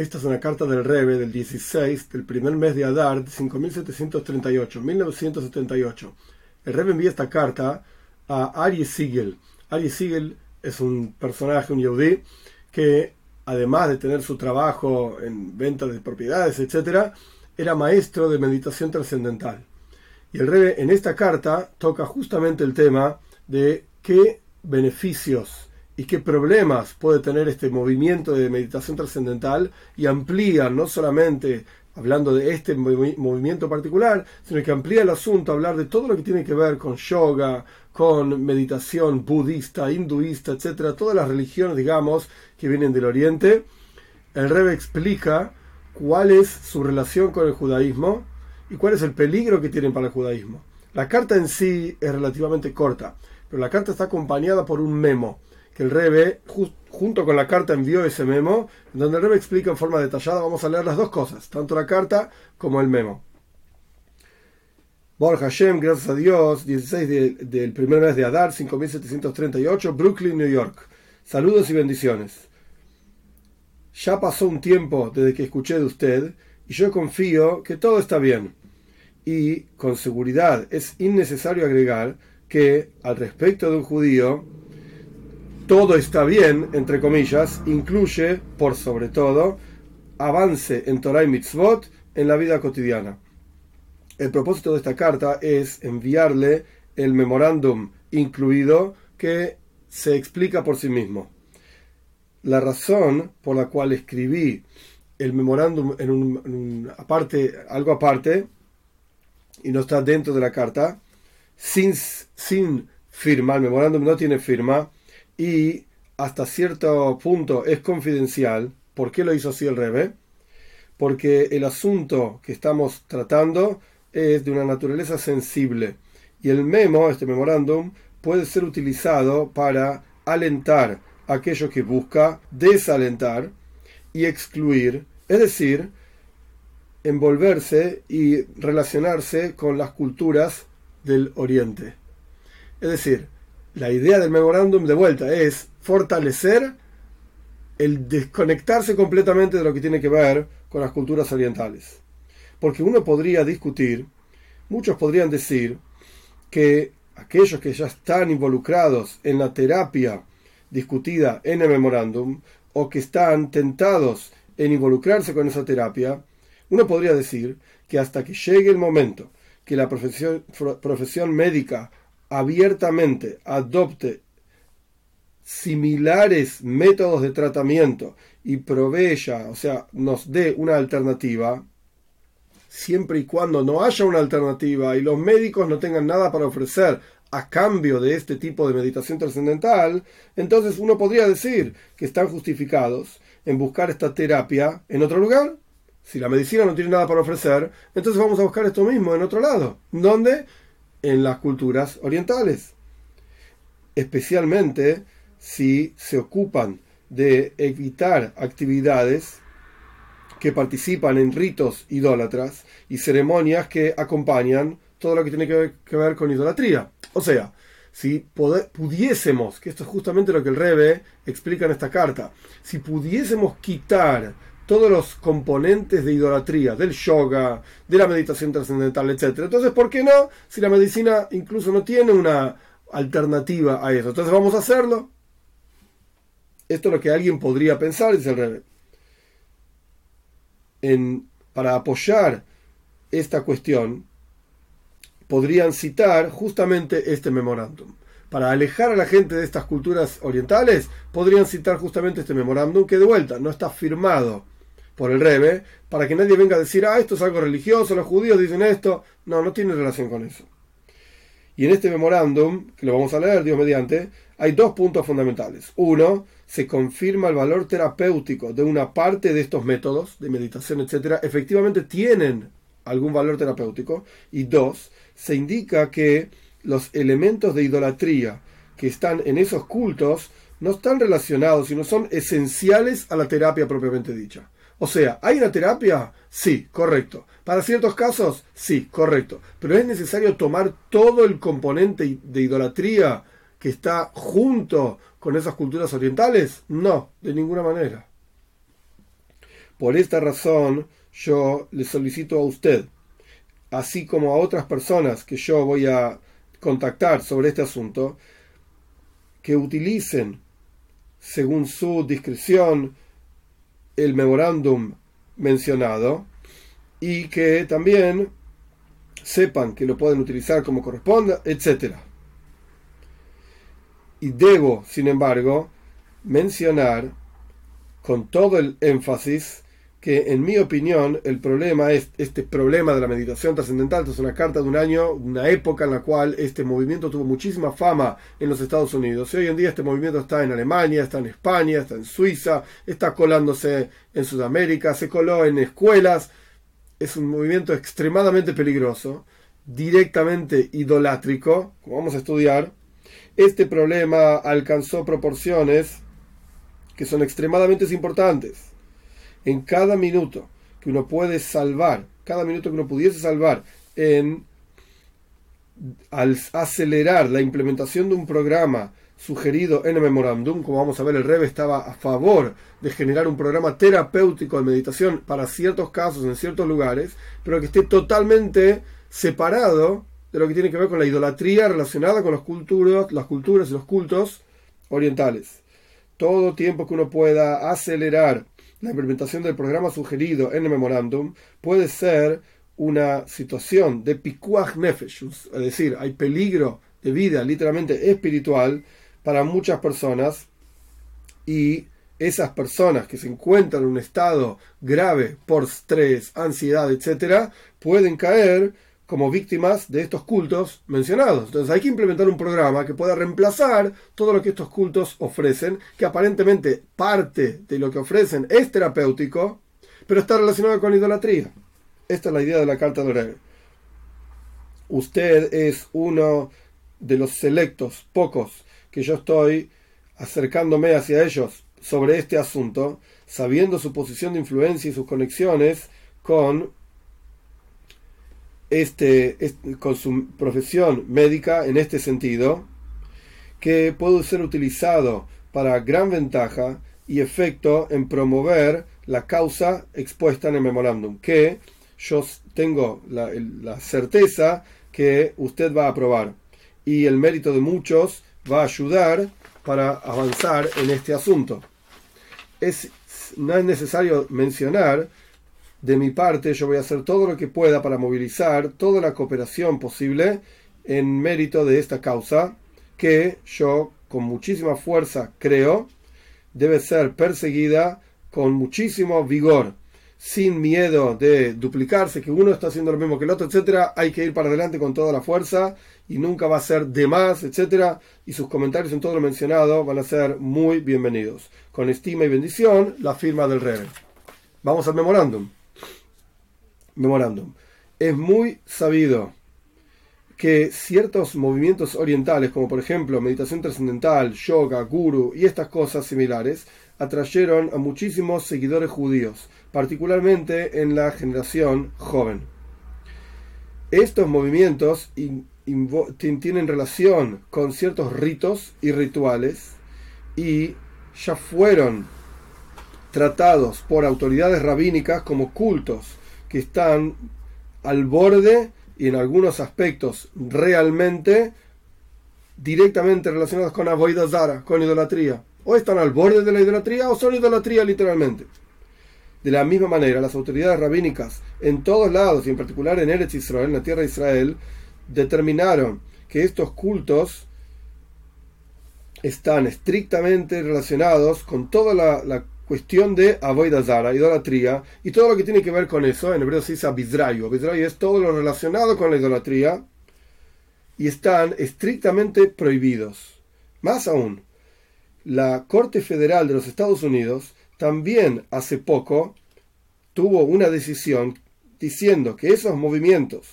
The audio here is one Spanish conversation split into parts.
Esta es una carta del Rebe del 16 del primer mes de Adar de 5738, 1978. El Rebe envía esta carta a Ari Siegel. Ari Siegel es un personaje, un yehudí, que además de tener su trabajo en venta de propiedades, etc., era maestro de meditación trascendental. Y el Rebe en esta carta toca justamente el tema de qué beneficios y qué problemas puede tener este movimiento de meditación trascendental y amplía no solamente hablando de este movimiento particular, sino que amplía el asunto hablar de todo lo que tiene que ver con yoga, con meditación budista, hinduista, etcétera, todas las religiones, digamos, que vienen del Oriente. El Rebbe explica cuál es su relación con el judaísmo y cuál es el peligro que tienen para el judaísmo. La carta en sí es relativamente corta, pero la carta está acompañada por un memo el Rebe, junto con la carta, envió ese memo, donde el Rebe explica en forma detallada, vamos a leer las dos cosas, tanto la carta como el memo. Borja Hashem, gracias a Dios, 16 del primer mes de Adar, 5738, Brooklyn, New York. Saludos y bendiciones. Ya pasó un tiempo desde que escuché de usted y yo confío que todo está bien. Y con seguridad es innecesario agregar que al respecto de un judío, todo está bien, entre comillas, incluye, por sobre todo, avance en Torah y Mitzvot en la vida cotidiana. El propósito de esta carta es enviarle el memorándum incluido que se explica por sí mismo. La razón por la cual escribí el memorándum en un, aparte, algo aparte y no está dentro de la carta, sin, sin firma, el memorándum no tiene firma, y hasta cierto punto es confidencial. ¿Por qué lo hizo así el Rebe? Porque el asunto que estamos tratando es de una naturaleza sensible y el memo, este memorándum, puede ser utilizado para alentar aquello que busca desalentar y excluir, es decir, envolverse y relacionarse con las culturas del Oriente. Es decir, la idea del memorándum de vuelta es fortalecer el desconectarse completamente de lo que tiene que ver con las culturas orientales. Porque uno podría discutir, muchos podrían decir que aquellos que ya están involucrados en la terapia discutida en el memorándum o que están tentados en involucrarse con esa terapia, uno podría decir que hasta que llegue el momento que la profesión, profesión médica abiertamente adopte similares métodos de tratamiento y proveya, o sea, nos dé una alternativa, siempre y cuando no haya una alternativa y los médicos no tengan nada para ofrecer a cambio de este tipo de meditación trascendental, entonces uno podría decir que están justificados en buscar esta terapia en otro lugar. Si la medicina no tiene nada para ofrecer, entonces vamos a buscar esto mismo en otro lado. ¿Dónde? En las culturas orientales, especialmente si se ocupan de evitar actividades que participan en ritos idólatras y ceremonias que acompañan todo lo que tiene que ver, con idolatría. O sea, si pudiésemos, que esto es justamente lo que el Rebe explica en esta carta, si pudiésemos quitar todos los componentes de idolatría, del yoga, de la meditación trascendental, etc. Entonces, ¿por qué no? Si la medicina incluso no tiene una alternativa a eso. Entonces vamos a hacerlo. Esto es lo que alguien podría pensar, dice el Rebe. En, para apoyar esta cuestión, podrían citar justamente este memorándum. Para alejar a la gente de estas culturas orientales, podrían citar justamente este memorándum que de vuelta no está firmado por el Rebe, para que nadie venga a decir, ah, esto es algo religioso, los judíos dicen esto. No, no tiene relación con eso. Y en este memorándum, que lo vamos a leer, Dios mediante, hay dos puntos fundamentales. Uno, se confirma el valor terapéutico de una parte de estos métodos de meditación, etcétera, efectivamente tienen algún valor terapéutico. Y dos, se indica que los elementos de idolatría que están en esos cultos no están relacionados, sino son esenciales a la terapia propiamente dicha. O sea, ¿hay una terapia? Sí, correcto. Para ciertos casos, sí, correcto. Pero es necesario tomar todo el componente de idolatría que está junto con esas culturas orientales? No, de ninguna manera. Por esta razón, yo le solicito a usted, así como a otras personas que yo voy a contactar sobre este asunto, que utilicen, según su discreción, el memorándum mencionado y que también sepan que lo pueden utilizar como corresponda, etc. Y debo, sin embargo, mencionar con todo el énfasis que en mi opinión el problema es este problema de la meditación trascendental, es una carta de un año, una época en la cual este movimiento tuvo muchísima fama en los Estados Unidos. Y hoy en día este movimiento está en Alemania, está en España, está en Suiza, está colándose en Sudamérica, se coló en escuelas. Es un movimiento extremadamente peligroso, directamente idolátrico, como vamos a estudiar. Este problema alcanzó proporciones que son extremadamente importantes en cada minuto que uno puede salvar, cada minuto que uno pudiese salvar en al acelerar la implementación de un programa sugerido en el memorándum, como vamos a ver, el Rebe estaba a favor de generar un programa terapéutico de meditación para ciertos casos en ciertos lugares, pero que esté totalmente separado de lo que tiene que ver con la idolatría relacionada con las culturas, las culturas y los cultos orientales. Todo tiempo que uno pueda acelerar la implementación del programa sugerido en el memorándum puede ser una situación de pikuach nefesh, es decir, hay peligro de vida literalmente espiritual para muchas personas y esas personas que se encuentran en un estado grave por estrés, ansiedad, etc., pueden caer como víctimas de estos cultos mencionados. Entonces hay que implementar un programa que pueda reemplazar todo lo que estos cultos ofrecen, que aparentemente parte de lo que ofrecen es terapéutico, pero está relacionado con la idolatría. Esta es la idea de la carta de Oreg. Usted es uno de los selectos, pocos, que yo estoy acercándome hacia ellos sobre este asunto, sabiendo su posición de influencia y sus conexiones con este, con su profesión médica en este sentido, que puede ser utilizado para gran ventaja y efecto en promover la causa expuesta en el memorándum, que yo tengo la, la certeza que usted va a aprobar y el mérito de muchos va a ayudar para avanzar en este asunto. Es, no es necesario mencionar de mi parte, yo voy a hacer todo lo que pueda para movilizar toda la cooperación posible en mérito de esta causa, que yo con muchísima fuerza creo debe ser perseguida con muchísimo vigor, sin miedo de duplicarse, que uno está haciendo lo mismo que el otro, etcétera, hay que ir para adelante con toda la fuerza y nunca va a ser de más, etcétera, y sus comentarios en todo lo mencionado van a ser muy bienvenidos. Con estima y bendición, la firma del rey. Vamos al memorándum memorándum. Es muy sabido que ciertos movimientos orientales, como por ejemplo meditación trascendental, yoga, guru y estas cosas similares, atrayeron a muchísimos seguidores judíos, particularmente en la generación joven. Estos movimientos tienen relación con ciertos ritos y rituales y ya fueron tratados por autoridades rabínicas como cultos que están al borde y en algunos aspectos realmente directamente relacionados con Avoida Zara, con idolatría. O están al borde de la idolatría o son idolatría literalmente. De la misma manera, las autoridades rabínicas en todos lados, y en particular en Eretz Israel, en la tierra de Israel, determinaron que estos cultos están estrictamente relacionados con toda la, la cuestión de Avoidazara, idolatría, y todo lo que tiene que ver con eso, en hebreo se dice Abizrayu. Abizrayu es todo lo relacionado con la idolatría, y están estrictamente prohibidos. Más aún, la Corte Federal de los Estados Unidos también hace poco tuvo una decisión diciendo que esos movimientos,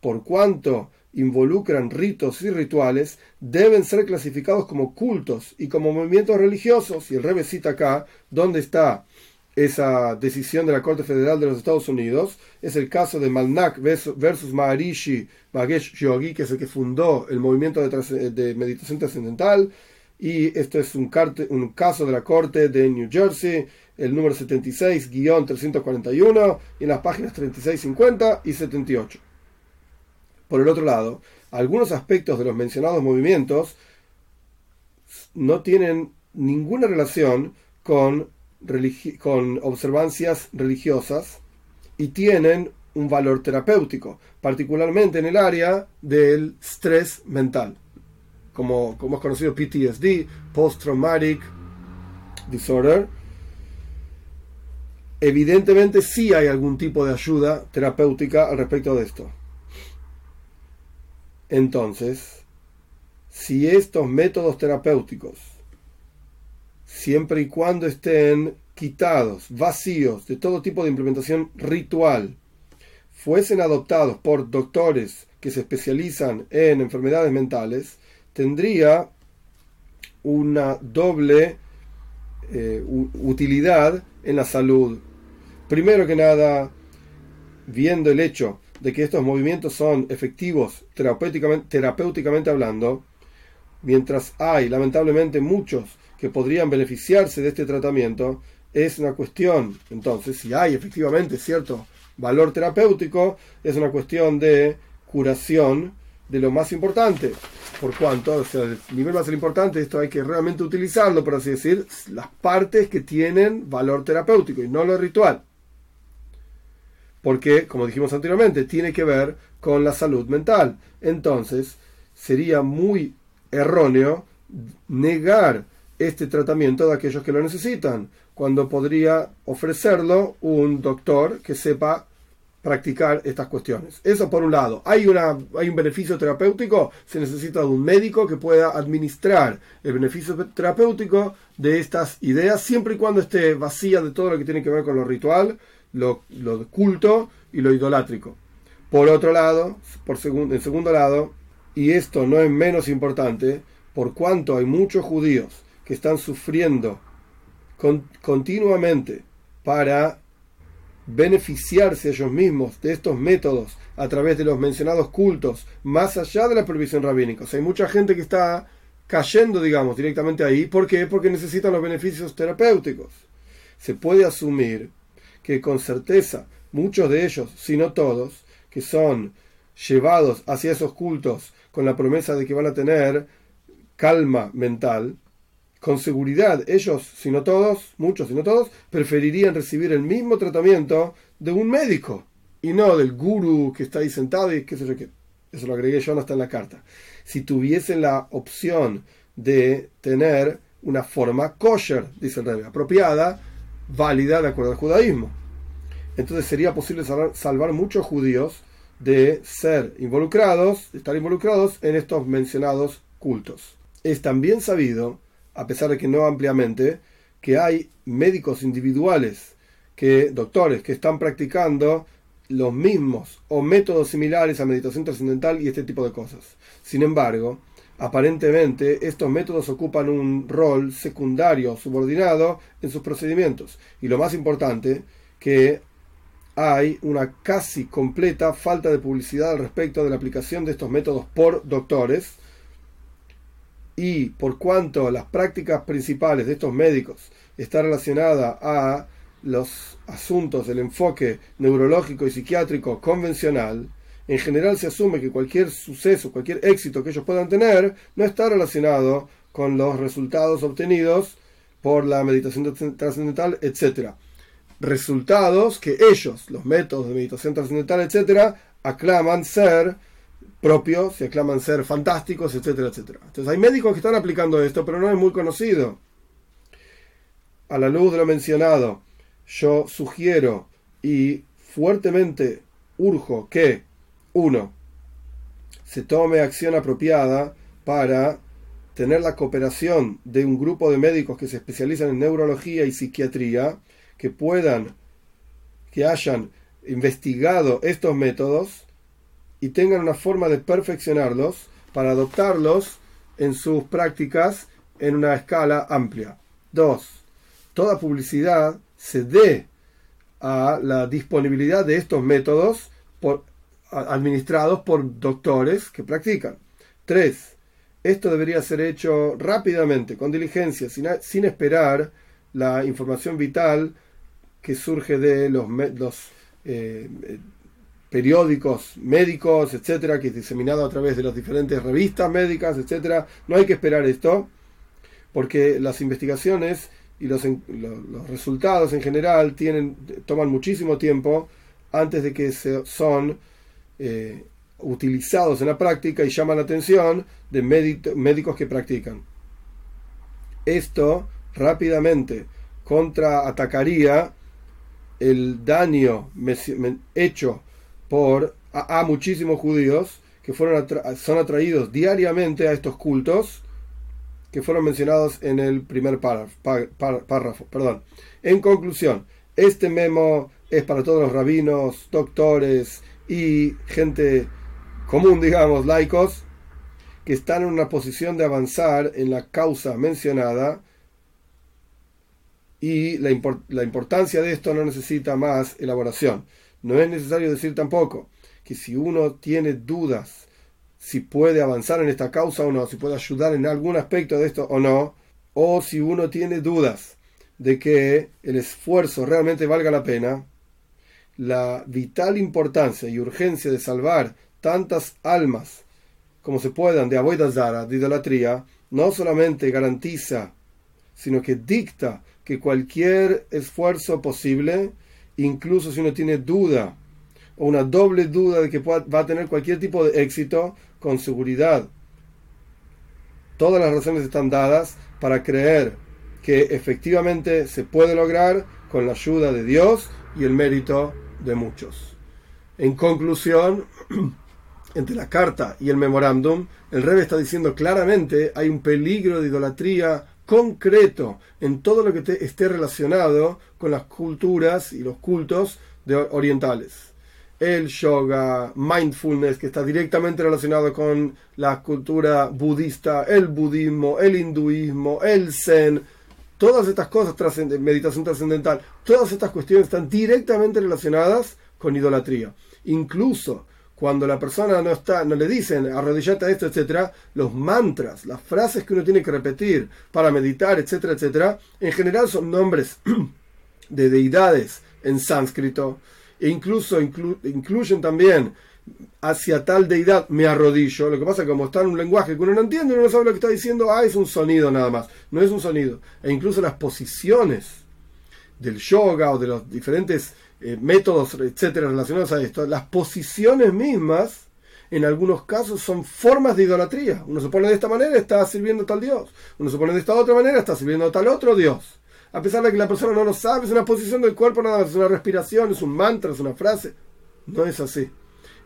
por cuanto involucran ritos y rituales deben ser clasificados como cultos y como movimientos religiosos. Y el Rebe cita acá dónde está esa decisión de la Corte Federal de los Estados Unidos. Es el caso de Malnak versus Maharishi Magesh Yogi, que es el que fundó el movimiento de, meditación trascendental. Y esto es un, caso de la Corte de New Jersey, el número 76-341 y en las páginas 36, 50 y 78. Por el otro lado, algunos aspectos de los mencionados movimientos no tienen ninguna relación con, observancias religiosas y tienen un valor terapéutico, particularmente en el área del estrés mental, como, como es conocido PTSD, Post Traumatic Disorder. Evidentemente sí hay algún tipo de ayuda terapéutica al respecto de esto. Entonces, si estos métodos terapéuticos, siempre y cuando estén quitados, vacíos de todo tipo de implementación ritual, fuesen adoptados por doctores que se especializan en enfermedades mentales, tendría una doble eh, utilidad en la salud. Primero que nada, viendo el hecho de que estos movimientos son efectivos terapéuticamente, hablando, mientras hay lamentablemente muchos que podrían beneficiarse de este tratamiento, es una cuestión, entonces, si hay efectivamente cierto valor terapéutico, es una cuestión de curación de lo más importante. Por cuanto, o sea, el nivel más importante, esto hay que realmente utilizarlo, por así decir, las partes que tienen valor terapéutico y no lo ritual. Porque, como dijimos anteriormente, tiene que ver con la salud mental. Entonces, sería muy erróneo negar este tratamiento de aquellos que lo necesitan, cuando podría ofrecerlo un doctor que sepa practicar estas cuestiones. Eso por un lado. Hay, una, hay un beneficio terapéutico, se necesita de un médico que pueda administrar el beneficio terapéutico de estas ideas, siempre y cuando esté vacía de todo lo que tiene que ver con lo ritual, lo, culto y lo idolátrico. Por otro lado, por segundo, en segundo lado, y esto no es menos importante, por cuanto hay muchos judíos que están sufriendo continuamente para beneficiarse ellos mismos de estos métodos a través de los mencionados cultos, más allá de la prohibición rabínica. hay mucha gente que está cayendo, digamos, directamente ahí. ¿Por qué? Porque necesitan los beneficios terapéuticos. Se puede asumir que con certeza muchos de ellos, si no todos, que son llevados hacia esos cultos con la promesa de que van a tener calma mental, con seguridad ellos, si no todos, muchos, si no todos, preferirían recibir el mismo tratamiento de un médico y no del guru que está ahí sentado y qué sé yo qué. Eso lo agregué yo, no está en la carta. Si tuviesen la opción de tener una forma kosher, dice el rey, apropiada, válida de acuerdo al judaísmo. Entonces sería posible salvar, muchos judíos de ser involucrados, de estar involucrados en estos mencionados cultos. Es también sabido a pesar de que no ampliamente, que hay médicos individuales, que doctores que están practicando los mismos o métodos similares a meditación trascendental y este tipo de cosas. Sin embargo, aparentemente estos métodos ocupan un rol secundario, subordinado en sus procedimientos. Y lo más importante, que hay una casi completa falta de publicidad al respecto de la aplicación de estos métodos por doctores, y por cuanto las prácticas principales de estos médicos están relacionadas a los asuntos del enfoque neurológico y psiquiátrico convencional, en general se asume que cualquier suceso, cualquier éxito que ellos puedan tener, no está relacionado con los resultados obtenidos por la meditación trascendental, etc. Resultados que ellos, los métodos de meditación trascendental, etc., aclaman ser propios, se aclaman ser fantásticos, etcétera, etcétera. Entonces hay médicos que están aplicando esto, pero no es muy conocido. A la luz de lo mencionado, yo sugiero y fuertemente urjo que, uno, se tome acción apropiada para tener la cooperación de un grupo de médicos que se especializan en neurología y psiquiatría, que puedan, que hayan investigado estos métodos y tengan una forma de perfeccionarlos para adoptarlos en sus prácticas en una escala amplia. Dos, toda publicidad se dé a la disponibilidad de estos métodos por, administrados por doctores que practican. Tres, esto debería ser hecho rápidamente, con diligencia, sin, sin esperar la información vital que surge de los, los eh, periódicos médicos, etcétera, que es diseminado a través de las diferentes revistas médicas, etcétera. No hay que esperar esto, porque las investigaciones y los, los resultados en general tienen, toman muchísimo tiempo antes de que se, son eh, utilizados en la práctica y llaman la atención de médicos que practican. Esto rápidamente contraatacaría el daño hecho por a, muchísimos judíos que fueron son atraídos diariamente a estos cultos que fueron mencionados en el primer párrafo. Perdón. En conclusión, este memo es para todos los rabinos, doctores y gente común, digamos, laicos, que están en una posición de avanzar en la causa mencionada y la, la, importancia de esto no necesita más elaboración. No es necesario decir tampoco que si uno tiene dudas si puede avanzar en esta causa o no, si puede ayudar en algún aspecto de esto o no, o si uno tiene dudas de que el esfuerzo realmente valga la pena, la vital importancia y urgencia de salvar tantas almas como se puedan de Zara, de idolatría, no solamente garantiza, sino que dicta que cualquier esfuerzo posible, incluso si uno tiene duda o una doble duda de que va a tener cualquier tipo de éxito, con seguridad. Todas las razones están dadas para creer que efectivamente se puede lograr con la ayuda de Dios y el mérito de muchos. En conclusión, entre la carta y el memorándum, el rey está diciendo claramente hay un peligro de idolatría concreto en todo lo que esté relacionado con las culturas y los cultos de orientales. El yoga, mindfulness, que está directamente relacionado con la cultura budista, el budismo, el hinduismo, el zen, todas estas cosas, meditación trascendental, todas estas cuestiones están directamente relacionadas con idolatría. Incluso cuando la persona no está, no le dicen arrodillate a esto, etcétera, los mantras, las frases que uno tiene que repetir para meditar, etcétera, etcétera, en general son nombres de deidades en sánscrito e incluso incluyen también hacia tal deidad me arrodillo. Lo que pasa es que como está en un lenguaje que uno no entiende, uno no sabe lo que está diciendo, ah, es un sonido nada más. No es un sonido. E incluso las posiciones del yoga o de los diferentes eh, métodos, etcétera, relacionados a esto, las posiciones mismas, en algunos casos, son formas de idolatría. Uno se pone de esta manera, está sirviendo a tal Dios. Uno se pone de esta otra manera, está sirviendo a tal otro Dios. A pesar de que la persona no lo sabe, es una posición del cuerpo nada más, es una respiración, es un mantra, es una frase. No es así.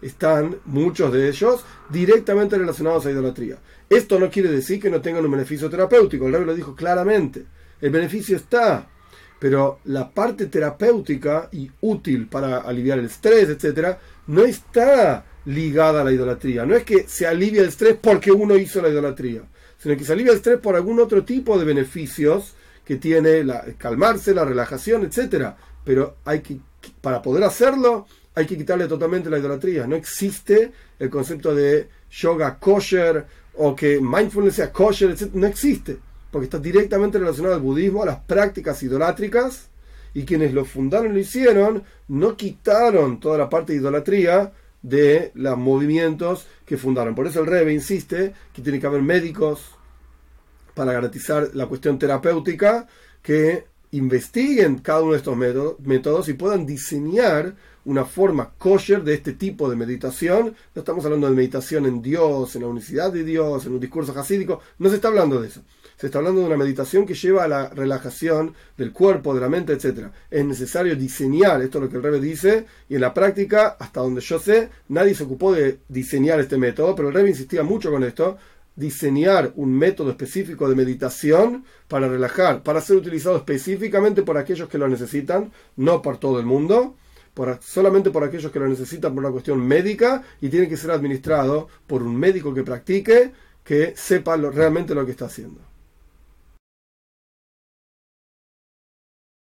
Están muchos de ellos directamente relacionados a idolatría. Esto no quiere decir que no tengan un beneficio terapéutico. El rey lo dijo claramente. El beneficio está pero la parte terapéutica y útil para aliviar el estrés, etcétera, no está ligada a la idolatría. No es que se alivia el estrés porque uno hizo la idolatría, sino que se alivia el estrés por algún otro tipo de beneficios que tiene la, calmarse, la relajación, etcétera. Pero hay que, para poder hacerlo, hay que quitarle totalmente la idolatría. No existe el concepto de yoga kosher o que mindfulness sea kosher, etcétera. No existe porque está directamente relacionado al budismo, a las prácticas idolátricas, y quienes lo fundaron y lo hicieron no quitaron toda la parte de idolatría de los movimientos que fundaron. Por eso el Rebe insiste que tiene que haber médicos para garantizar la cuestión terapéutica que investiguen cada uno de estos métodos y puedan diseñar una forma kosher de este tipo de meditación. No estamos hablando de meditación en Dios, en la unicidad de Dios, en un discurso jasídico. No se está hablando de eso se está hablando de una meditación que lleva a la relajación del cuerpo, de la mente, etc. Es necesario diseñar, esto es lo que el Rebe dice, y en la práctica, hasta donde yo sé, nadie se ocupó de diseñar este método, pero el Rebe insistía mucho con esto, diseñar un método específico de meditación para relajar, para ser utilizado específicamente por aquellos que lo necesitan, no por todo el mundo, solamente por aquellos que lo necesitan por una cuestión médica y tiene que ser administrado por un médico que practique, que sepa realmente lo que está haciendo.